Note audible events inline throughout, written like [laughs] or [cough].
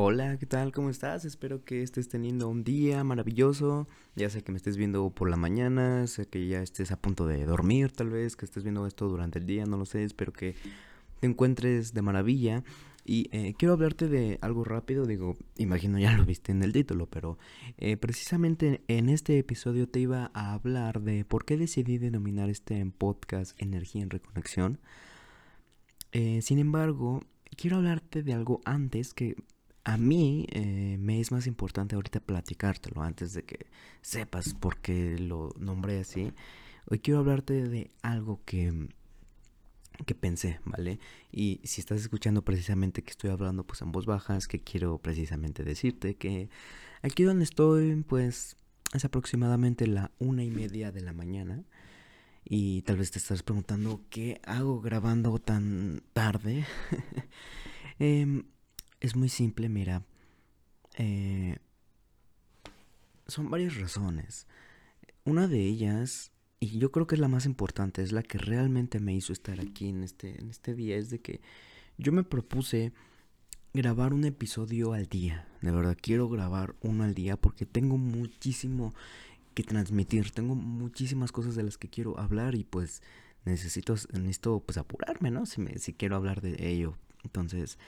Hola, ¿qué tal? ¿Cómo estás? Espero que estés teniendo un día maravilloso. Ya sé que me estés viendo por la mañana, sé que ya estés a punto de dormir tal vez, que estés viendo esto durante el día, no lo sé, espero que te encuentres de maravilla. Y eh, quiero hablarte de algo rápido, digo, imagino ya lo viste en el título, pero eh, precisamente en este episodio te iba a hablar de por qué decidí denominar este podcast Energía en Reconexión. Eh, sin embargo, quiero hablarte de algo antes que a mí eh, me es más importante ahorita platicártelo antes de que sepas por qué lo nombré así. Hoy quiero hablarte de algo que, que pensé, ¿vale? Y si estás escuchando precisamente que estoy hablando pues en voz baja, es que quiero precisamente decirte que aquí donde estoy pues es aproximadamente la una y media de la mañana. Y tal vez te estás preguntando qué hago grabando tan tarde. [laughs] eh, es muy simple, mira. Eh, son varias razones. Una de ellas, y yo creo que es la más importante, es la que realmente me hizo estar aquí en este, en este día, es de que yo me propuse grabar un episodio al día. De verdad, quiero grabar uno al día porque tengo muchísimo que transmitir. Tengo muchísimas cosas de las que quiero hablar y pues necesito, necesito pues apurarme, ¿no? Si, me, si quiero hablar de ello. Entonces,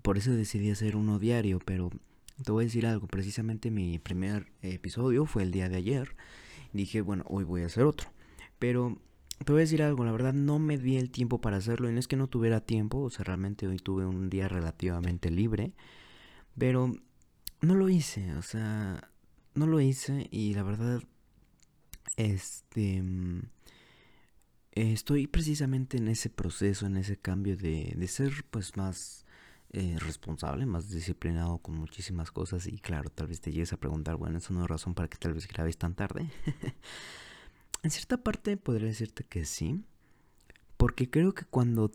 por eso decidí hacer uno diario, pero te voy a decir algo. Precisamente mi primer episodio fue el día de ayer. Dije, bueno, hoy voy a hacer otro. Pero te voy a decir algo, la verdad no me di el tiempo para hacerlo. Y no es que no tuviera tiempo, o sea, realmente hoy tuve un día relativamente libre. Pero no lo hice, o sea, no lo hice y la verdad, este... Estoy precisamente en ese proceso, en ese cambio de, de ser pues más eh, responsable, más disciplinado con muchísimas cosas y claro, tal vez te llegues a preguntar, bueno, eso no es razón para que tal vez grabes tan tarde. [laughs] en cierta parte podría decirte que sí, porque creo que cuando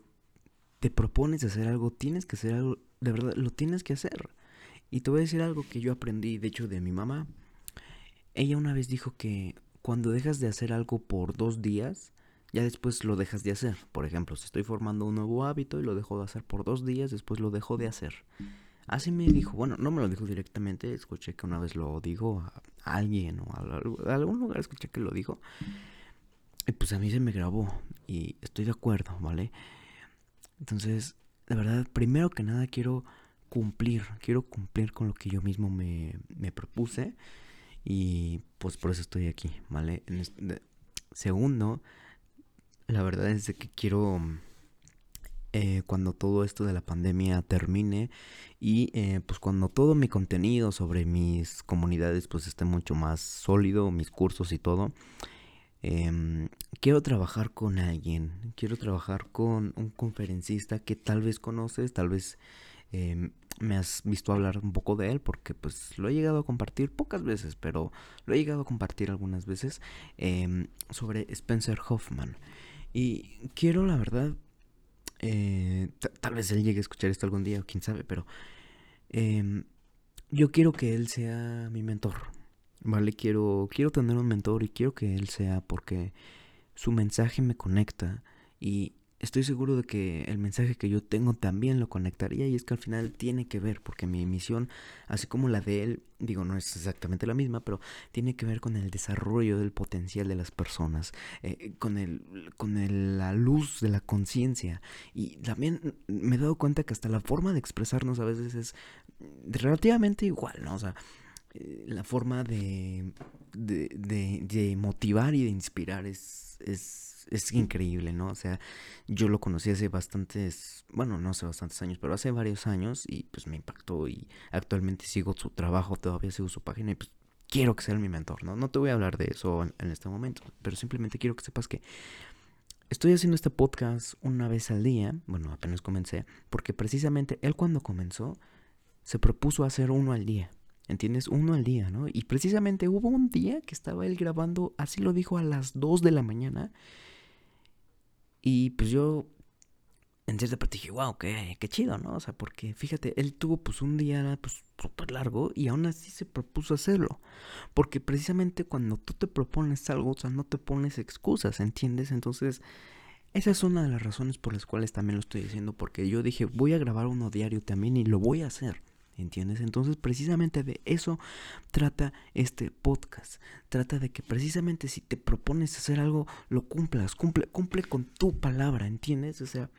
te propones hacer algo, tienes que hacer algo, de verdad, lo tienes que hacer. Y te voy a decir algo que yo aprendí, de hecho, de mi mamá. Ella una vez dijo que cuando dejas de hacer algo por dos días, ya después lo dejas de hacer. Por ejemplo, si estoy formando un nuevo hábito y lo dejo de hacer por dos días, después lo dejo de hacer. Así me dijo, bueno, no me lo dijo directamente, escuché que una vez lo dijo a alguien o a, algún lugar escuché que lo dijo. Y pues a mí se me grabó y estoy de acuerdo, ¿vale? Entonces, la verdad, primero que nada quiero cumplir, quiero cumplir con lo que yo mismo me, me propuse y pues por eso estoy aquí, ¿vale? segundo, la verdad es que quiero, eh, cuando todo esto de la pandemia termine y eh, pues cuando todo mi contenido sobre mis comunidades pues esté mucho más sólido, mis cursos y todo, em, quiero trabajar con alguien, quiero trabajar con un conferencista que tal vez conoces, tal vez em, me has visto hablar un poco de él porque pues lo he llegado a compartir pocas veces, pero lo he llegado a compartir algunas veces em, sobre Spencer Hoffman. Y quiero, la verdad, eh, tal vez él llegue a escuchar esto algún día, o quién sabe, pero em, yo quiero que él sea mi mentor, ¿vale? Quiero, quiero tener un mentor y quiero que él sea porque su mensaje me conecta y estoy seguro de que el mensaje que yo tengo también lo conectaría y es que al final tiene que ver porque mi misión, así como la de él, digo, no es exactamente la misma, pero tiene que ver con el desarrollo del potencial de las personas, eh, con, el, con la luz de la conciencia y también me he dado cuenta que hasta la forma de expresarnos a veces es relativamente igual, ¿no? O sea, eh, la forma de, de, de, motivar y de inspirar es, es es increíble, ¿no? O sea, yo lo conocí hace bastantes, bueno, no hace bastantes años, pero hace varios años y pues me impactó y actualmente sigo su trabajo, todavía sigo su página y pues quiero que sea mi mentor, ¿no? No te voy a hablar de eso en, este momento, pero simplemente quiero que sepas que estoy haciendo este podcast una vez al día, bueno, apenas comencé, porque precisamente él cuando comenzó se propuso hacer uno al día. ¿Entiendes? Uno al día, ¿no? Y precisamente hubo un día que estaba él grabando, así lo dijo, a las 2 de la mañana. Y pues yo en cierta parte dije, wow, qué, qué chido, ¿no? O sea, porque fíjate, él tuvo pues un día pues súper largo y aún así se propuso hacerlo. Porque precisamente cuando tú te propones algo, o sea, no te pones excusas, ¿entiendes? Entonces, esa es una de las razones por las cuales también lo estoy diciendo, porque yo dije, voy a grabar uno diario también y lo voy a hacer. ¿Entiendes? Entonces precisamente de eso trata este podcast. Trata de que precisamente si te propones hacer algo, lo cumplas, cumple, cumple con tu palabra, ¿entiendes? O sea,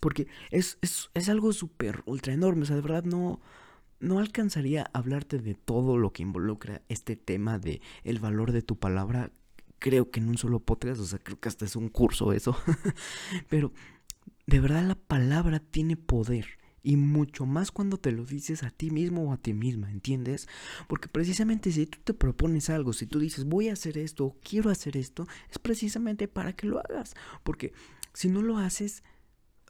porque es, es, es algo súper, ultra enorme, o sea, de verdad no, no alcanzaría a hablarte de todo lo que involucra este tema de el valor de tu palabra, creo que en un solo podcast, o sea, creo que hasta es un curso eso, [laughs] pero de verdad la palabra tiene poder y mucho más cuando te lo dices a ti mismo o a ti misma, ¿entiendes? Porque precisamente si tú te propones algo, si tú dices voy a hacer esto o quiero hacer esto, es precisamente para que lo hagas. Porque si no lo haces,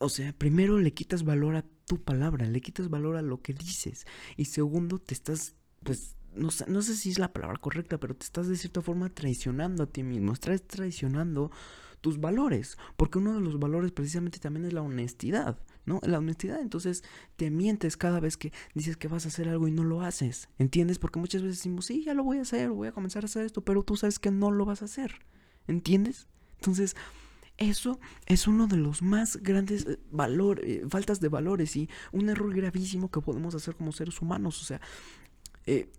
o sea, primero le quitas valor a tu palabra, le quitas valor a lo que dices. Y segundo, te estás, pues, no sé, no sé si es la palabra correcta, pero te estás de cierta forma traicionando a ti mismo, estás traicionando tus valores, porque uno de los valores precisamente también es la honestidad. ¿No? La honestidad, entonces te mientes cada vez que dices que vas a hacer algo y no lo haces, ¿entiendes? Porque muchas veces decimos, sí, ya lo voy a hacer, voy a comenzar a hacer esto, pero tú sabes que no lo vas a hacer, ¿entiendes? Entonces, eso es uno de los más grandes eh, valores, eh, faltas de valores y un error gravísimo que podemos hacer como seres humanos, o sea, eh,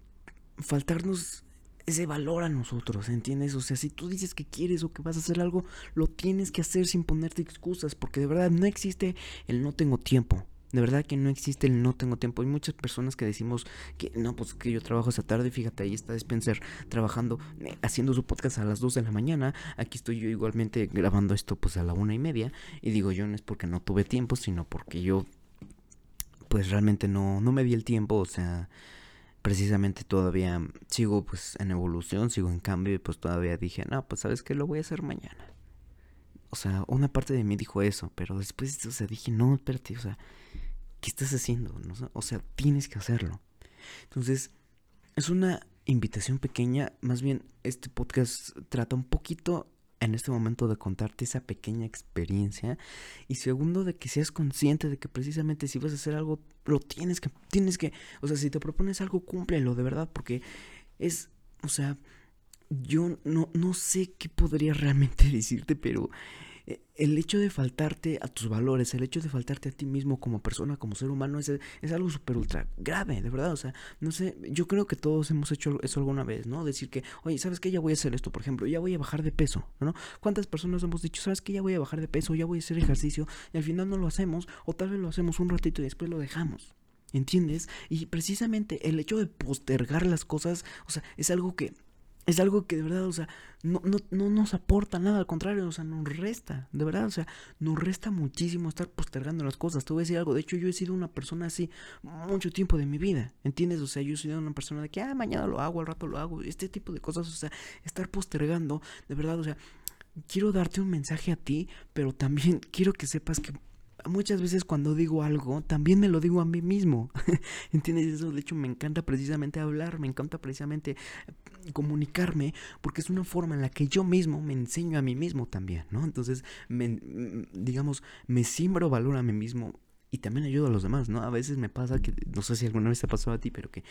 faltarnos ese valor a nosotros, ¿entiendes? O sea, si tú dices que quieres o que vas a hacer algo, lo tienes que hacer sin ponerte excusas, porque de verdad no existe el no tengo tiempo. De verdad que no existe el no tengo tiempo. Hay muchas personas que decimos que no, pues que yo trabajo esa tarde. Fíjate, ahí está Spencer trabajando, eh, haciendo su podcast a las 2 de la mañana. Aquí estoy yo igualmente grabando esto pues a la una y media. Y digo yo no es porque no tuve tiempo, sino porque yo pues realmente no, no me di el tiempo. O sea, precisamente todavía sigo pues en evolución, sigo en cambio y pues todavía dije, no, pues sabes que lo voy a hacer mañana. O sea, una parte de mí dijo eso, pero después, o sea, dije, no, espérate, o sea, ¿qué estás haciendo? O sea, tienes que hacerlo. Entonces, es una invitación pequeña, más bien este podcast trata un poquito en este momento de contarte esa pequeña experiencia y segundo de que seas consciente de que precisamente si vas a hacer algo lo tienes que tienes que o sea si te propones algo cúmplelo de verdad porque es o sea yo no no sé qué podría realmente [laughs] decirte pero el hecho de faltarte a tus valores, el hecho de faltarte a ti mismo como persona, como ser humano, es, es algo súper ultra grave, de verdad. O sea, no sé, yo creo que todos hemos hecho eso alguna vez, ¿no? Decir que, oye, ¿sabes qué? Ya voy a hacer esto, por ejemplo, ya voy a bajar de peso, ¿no? ¿Cuántas personas hemos dicho, ¿sabes qué? Ya voy a bajar de peso, ya voy a hacer ejercicio, y al final no lo hacemos, o tal vez lo hacemos un ratito y después lo dejamos. ¿Entiendes? Y precisamente el hecho de postergar las cosas, o sea, es algo que es algo que de verdad, o sea, no, no, no nos aporta nada, al contrario, o sea, nos resta, de verdad, o sea, nos resta muchísimo estar postergando las cosas. Te voy a decir algo, de hecho yo he sido una persona así mucho tiempo de mi vida, ¿entiendes? O sea, yo he sido una persona de que, ah, mañana lo hago, al rato lo hago, este tipo de cosas, o sea, estar postergando, de verdad, o sea, quiero darte un mensaje a ti, pero también [laughs] quiero que sepas que muchas veces cuando digo algo, también me lo digo a mí mismo. [laughs] ¿Entiendes eso? De hecho, me encanta precisamente hablar, me encanta precisamente comunicarme, porque es una forma en la que yo mismo me enseño a mí mismo también, ¿no? Entonces, me, digamos, me siembro valor a mí mismo y también ayudo a los demás, ¿no? A veces me pasa que, no sé si alguna vez te ha pasado a ti, pero que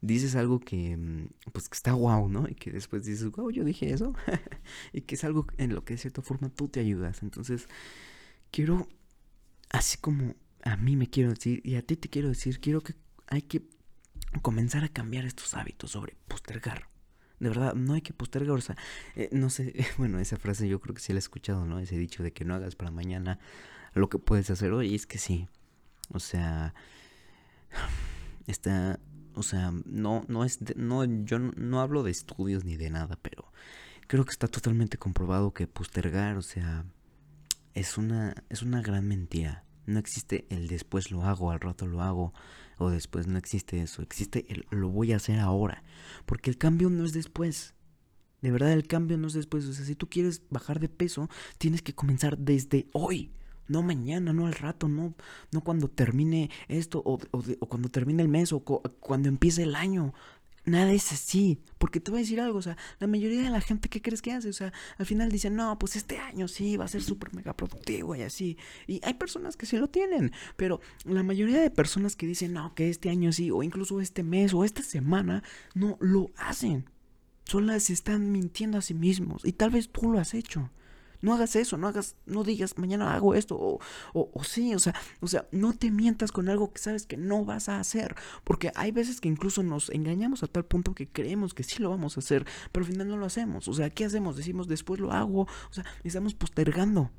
dices algo que, mm, pues, que está guau, ¿no? Y que después dices, guau, yo dije eso. [laughs] y que es algo en lo que de cierta forma tú te ayudas. Entonces, quiero así como a mí me quiero decir y a ti te quiero decir, quiero que hay que comenzar a cambiar estos hábitos sobre postergar. De verdad, no hay que postergar, o sea, eh, no sé, [laughs] bueno, esa frase yo creo que sí la he escuchado, ¿no? Ese dicho de que no hagas para mañana lo que puedes hacer hoy, es que sí. O sea, [sighs] está, o sea, no, no es, no, yo no hablo de estudios ni de nada, pero creo que está totalmente comprobado que postergar, o sea, es una, es una gran mentira. No existe el después lo hago, al rato lo hago, o después no existe eso. Existe el lo voy a hacer ahora. Porque el cambio no es después. De verdad, el cambio no es después. O sea, si tú quieres bajar de peso, tienes que comenzar desde hoy. No mañana, no al rato, no, no cuando termine esto, o, o cuando termine el mes, o cuando empiece el año. Nada es así, porque te voy a decir algo, o sea, la mayoría de la gente que crees que hace, o sea, al final dicen, no, pues este año sí va a ser súper mega productivo y así. Y hay personas que sí lo tienen, pero la mayoría de personas que dicen, no, que este año sí, o incluso este mes o esta semana, no lo hacen. Solo se están mintiendo a sí mismos y tal vez tú lo has hecho. No hagas eso, no hagas, no digas mañana hago esto o, o, sí, o sea, o sea, no te mientas con algo que sabes que no vas a hacer, porque hay veces que incluso nos engañamos a tal punto que creemos que sí lo vamos a hacer, pero al final no lo hacemos. O sea, ¿qué hacemos? Decimos después lo hago, o sea, estamos postergando.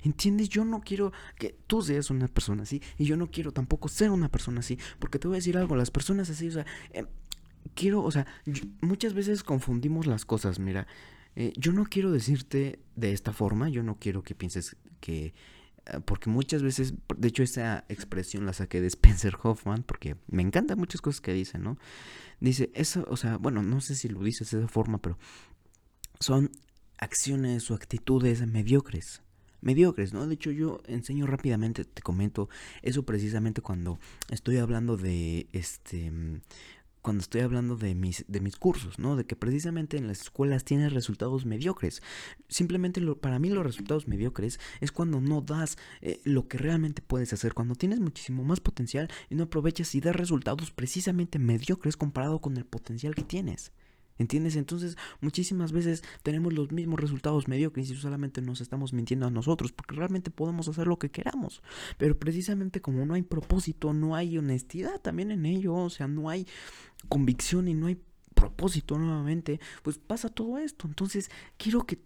¿Entiendes? Yo no quiero que tú seas una persona así y yo no quiero tampoco ser una persona así, porque te voy a decir algo, las personas así, o sea, em, quiero, o sea, muchas veces confundimos las cosas, mira, eh, yo no quiero decirte de esta forma, yo no quiero que pienses que ah, porque muchas veces, de hecho esa expresión la saqué de Spencer Hoffman, porque me encantan muchas cosas que dice, ¿no? Dice, eso, o sea, bueno, no sé si lo dices de esa forma, pero son acciones o actitudes mediocres mediocres, ¿no? De hecho, yo enseño rápidamente, te comento eso precisamente cuando estoy hablando de este cuando estoy hablando de mis, de mis cursos, ¿no? De que precisamente en las escuelas tienes resultados mediocres. Simplemente lo, para mí los resultados mediocres es cuando no das eh, lo que realmente puedes hacer, cuando tienes muchísimo más potencial y no aprovechas y das resultados precisamente mediocres comparado con el potencial que tienes. ¿Entiendes? Entonces muchísimas veces tenemos los mismos resultados mediocres y solamente nos estamos mintiendo a nosotros porque realmente podemos hacer lo que queramos. Pero precisamente como no hay propósito, no hay honestidad también en ello, o sea, no hay convicción y no hay propósito nuevamente, pues pasa todo esto. Entonces quiero que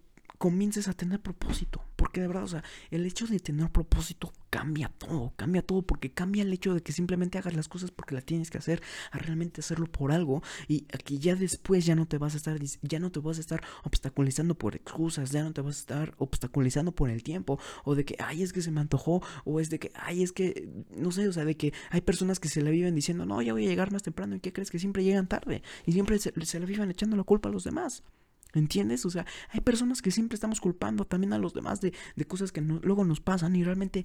comiences a tener propósito. Porque de verdad, o sea, el hecho de tener propósito cambia todo, cambia todo, porque cambia el hecho de que simplemente hagas las cosas porque las tienes que hacer, a realmente hacerlo por algo, y aquí ya después ya no te vas a estar, ya no te vas a estar obstaculizando por excusas, ya no te vas a estar obstaculizando por el tiempo, o de que, ay, es que se me antojó, o es de que, ay, es que, no sé, o sea, de que hay personas que se la viven diciendo, no, ya voy a llegar más temprano, ¿y qué crees que siempre llegan tarde? Y siempre se, se la viven echando la culpa a los demás. ¿Entiendes? O sea, hay personas que siempre estamos culpando también a los demás de, cosas que luego nos pasan y realmente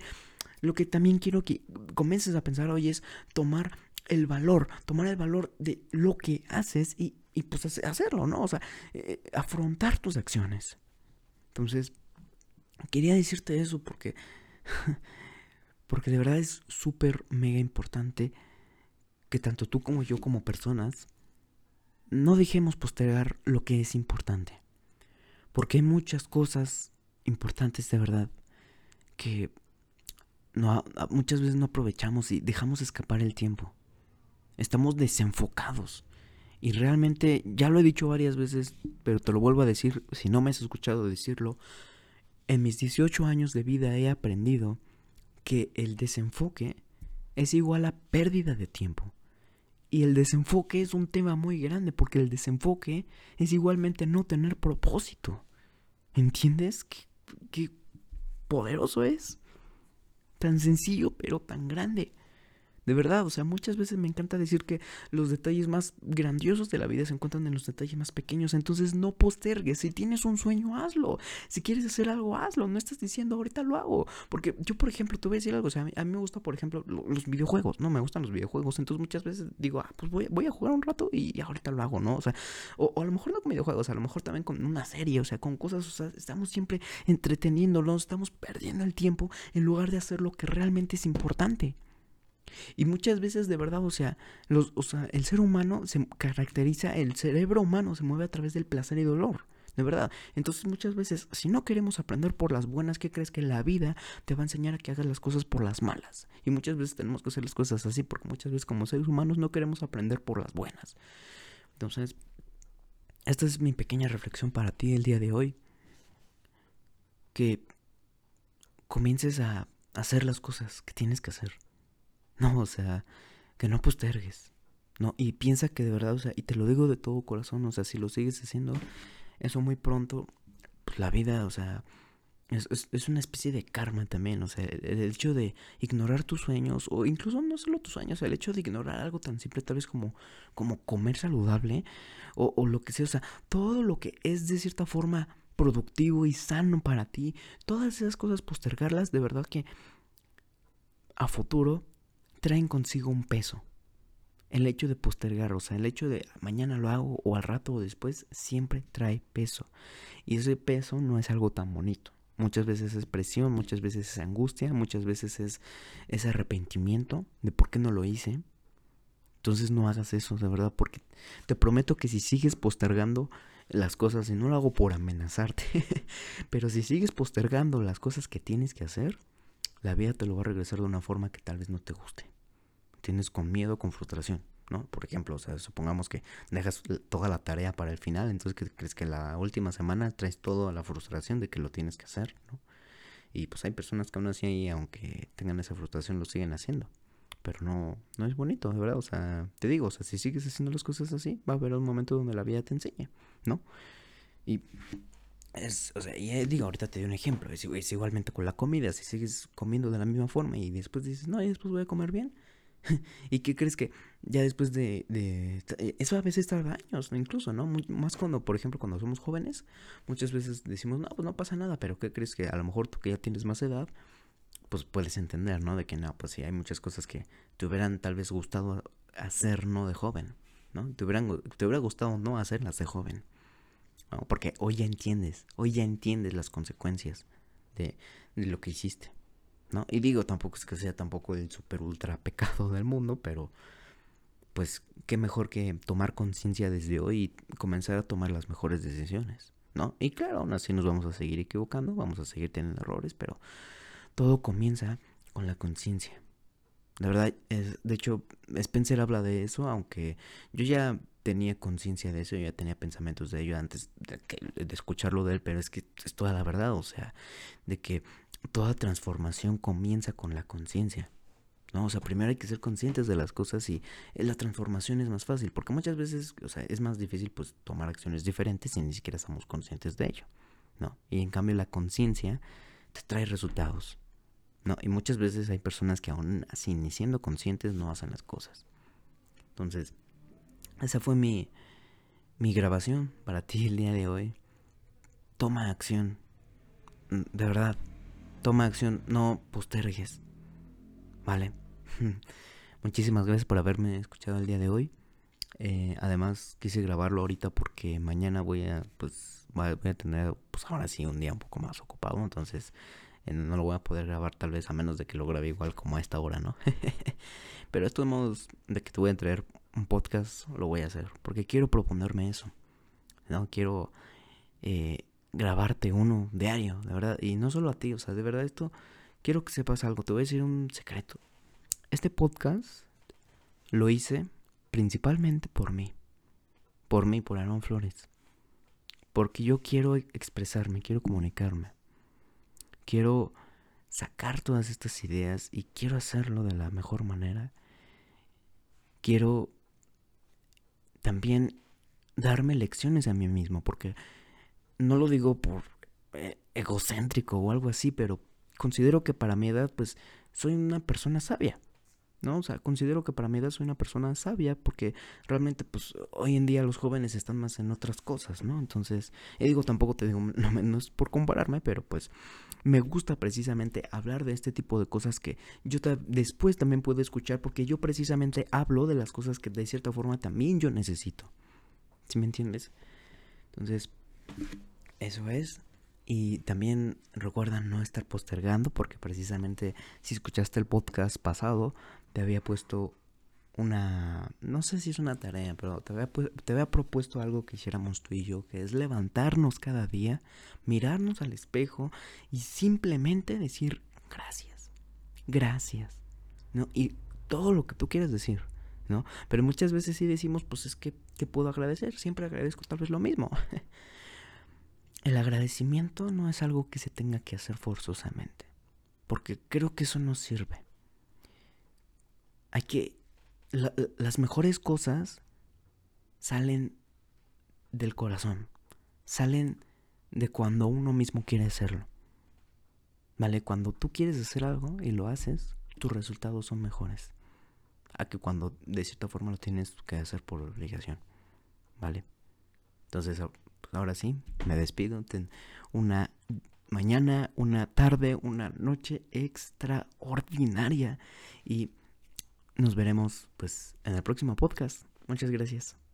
lo que también quiero que comiences a pensar hoy es tomar el valor, tomar el valor de lo que haces y, pues hacerlo, ¿no? O sea, eh, afrontar tus acciones. Entonces, quería decirte eso porque, [laughs] porque de verdad es súper mega importante que tanto tú como yo como personas no dejemos postergar lo que es importante. Porque hay muchas cosas importantes de verdad que no, muchas veces no aprovechamos y dejamos escapar el tiempo. Estamos desenfocados. Y realmente, ya lo he dicho varias veces, pero te lo vuelvo a decir, si no me has escuchado decirlo, en mis 18 años de vida he aprendido que el desenfoque es igual a pérdida de tiempo. Y el desenfoque es un tema muy grande porque el desenfoque es igualmente no tener propósito. ¿Entiendes? ¿Qué, poderoso es? Tan sencillo pero tan grande. De verdad, o sea, muchas veces me encanta decir que los detalles más grandiosos de la vida se encuentran en los detalles más pequeños. Entonces no postergues. Si tienes un sueño, hazlo. Si quieres hacer algo, hazlo. No estás diciendo ahorita lo hago. Porque yo, por ejemplo, te voy a decir algo. O sea, a mí, me gusta, por ejemplo, los videojuegos. No me gustan los videojuegos. Entonces muchas veces digo, ah, pues voy, voy a jugar un rato y ahorita lo hago, ¿no? O sea, o, a lo mejor no con videojuegos, a lo mejor también con una serie, o sea, con cosas, o sea, estamos siempre entreteniéndonos, estamos perdiendo el tiempo en lugar de hacer lo que realmente es importante. Y muchas veces de verdad, o sea, los, o sea, el ser humano se caracteriza, el cerebro humano se mueve a través del placer y dolor. De verdad. Entonces muchas veces, si no queremos aprender por las buenas, ¿qué crees que la vida te va a enseñar a que hagas las cosas por las malas? Y muchas veces tenemos que hacer las cosas así porque muchas veces como seres humanos no queremos aprender por las buenas. Entonces, esta es mi pequeña reflexión para ti el día de hoy. Que comiences a hacer las cosas que tienes que hacer. No, o sea, que no postergues. No, y piensa que de verdad, o sea, y te lo digo de todo corazón, o sea, si lo sigues haciendo, eso muy pronto, pues la vida, o sea, es, es, una especie de karma también, o sea, el, hecho de ignorar tus sueños, o incluso no solo tus sueños, el hecho de ignorar algo tan simple tal vez como, como comer saludable, o, o lo que sea, o sea, todo lo que es de cierta forma productivo y sano para ti, todas esas cosas postergarlas, de verdad que a futuro traen consigo un peso. El hecho de postergar, o sea, el hecho de mañana lo hago o al rato o después, siempre trae peso. Y ese peso no es algo tan bonito. Muchas veces es presión, muchas veces es angustia, muchas veces es ese arrepentimiento de por qué no lo hice. Entonces no hagas eso, de verdad, porque te prometo que si sigues postergando las cosas y no lo hago por amenazarte. [laughs] Pero si sigues postergando las cosas que tienes que hacer, la vida te lo va a regresar de una forma que tal vez no te guste. Tienes con miedo, con frustración, ¿no? Por ejemplo, o sea, supongamos que dejas toda la tarea para el final, entonces crees que la última semana traes todo a la frustración de que lo tienes que hacer, ¿no? Y pues hay personas que aún así, aunque tengan esa frustración, lo siguen haciendo. Pero no, no es bonito, de verdad. O sea, te digo, o sea, si sigues haciendo las cosas así, va a haber un momento donde la vida te enseñe, ¿no? Y es, o sea, y eh, digo, ahorita te doy un ejemplo. Es, igualmente con la comida. Si sigues comiendo de la misma forma y después dices, no, y después voy a comer bien. [laughs] ¿Y qué crees que ya después de, de, eh, Eso a veces tarda años, incluso, ¿no? más cuando, por ejemplo, cuando somos jóvenes, muchas veces decimos, no, pues no pasa nada, pero ¿qué crees que a lo mejor tú que ya tienes más edad, pues puedes entender, ¿no? De que no, pues sí, hay muchas cosas que te hubieran tal vez gustado hacer, ¿no? De joven, ¿no? Te, hubieran, te hubiera gustado no hacerlas de joven. Porque hoy ya entiendes, hoy ya entiendes las consecuencias de, lo que hiciste. ¿no? Y digo, tampoco es que sea tampoco el super ultra pecado del mundo, pero pues qué mejor que tomar conciencia desde hoy y comenzar a tomar las mejores decisiones, ¿no? Y claro, aún así nos vamos a seguir equivocando, vamos a seguir teniendo errores, pero todo comienza con la conciencia. De verdad, es, de hecho, Spencer habla de eso, aunque yo ya tenía conciencia de eso, ya tenía pensamientos de ello antes de, escucharlo de él, pero es que es toda la verdad, o sea, de que toda transformación comienza con la conciencia. ¿no? O sea, primero hay que ser conscientes de las cosas y eh, la transformación es más fácil, porque muchas veces, o sea, es más difícil pues tomar acciones diferentes si ni siquiera somos conscientes de ello, ¿no? Y en cambio la conciencia te trae resultados, ¿no? Y muchas veces hay personas que aún así, ni siendo conscientes, no hacen las cosas. Entonces, esa fue mi, mi grabación para ti el día de hoy. Toma acción. Mm, de verdad, toma acción, no postergues. Vale. [laughs] Muchísimas gracias por haberme escuchado el día de hoy. Eh, además quise grabarlo ahorita porque mañana voy a pues voy a tener pues ahora sí un día un poco más ocupado entonces eh, no lo voy a poder grabar tal vez a menos de que lo grabe igual como a esta hora no [laughs] pero de modos de que te voy a traer un podcast lo voy a hacer porque quiero proponerme eso no quiero eh, grabarte uno diario, de verdad. Y no solo a ti, o sea, de verdad esto, quiero que sepas algo, te voy a decir un secreto. Este podcast lo hice principalmente por mí. Por mí, por Aaron Flores. Porque yo quiero expresarme, quiero comunicarme. Quiero sacar todas estas ideas y quiero hacerlo de la mejor manera. Quiero también darme lecciones a mí mismo, porque no lo digo por eh, egocéntrico o algo así, pero considero que para mi edad, pues, soy una persona sabia. ¿No? O sea, considero que para mi edad soy una persona sabia porque realmente, pues, hoy en día los jóvenes están más en otras cosas, ¿no? Entonces, digo, tampoco te digo, [laughs] no, no, es por compararme, pero pues me gusta precisamente hablar de este tipo de cosas que yo después también puedo escuchar porque yo precisamente hablo de las cosas que de cierta forma también yo necesito. ¿Sí me entiendes? Entonces, eso es. Y también recuerda no estar postergando porque precisamente si escuchaste el podcast pasado te había puesto una, no sé si es una tarea, pero te había, te había propuesto algo que hiciéramos tú y yo, que es levantarnos cada día, mirarnos al espejo y simplemente decir gracias, gracias, ¿no? Y todo lo que tú quieras decir, ¿no? Pero muchas veces sí decimos, pues es que, ¿qué puedo agradecer? Siempre agradezco tal vez lo mismo. [laughs] El agradecimiento no es algo que se tenga que hacer forzosamente, porque creo que eso no sirve. Las mejores cosas salen del corazón, salen de cuando uno mismo quiere hacerlo. ¿Vale? Cuando tú quieres hacer algo y lo haces, tus resultados son mejores. A que cuando de cierta forma lo tienes que hacer por obligación. ¿Vale? Entonces, ahora sí, me despido. Ten una mañana, una tarde, una noche extraordinaria. Y nos veremos pues en el próximo podcast. Muchas gracias.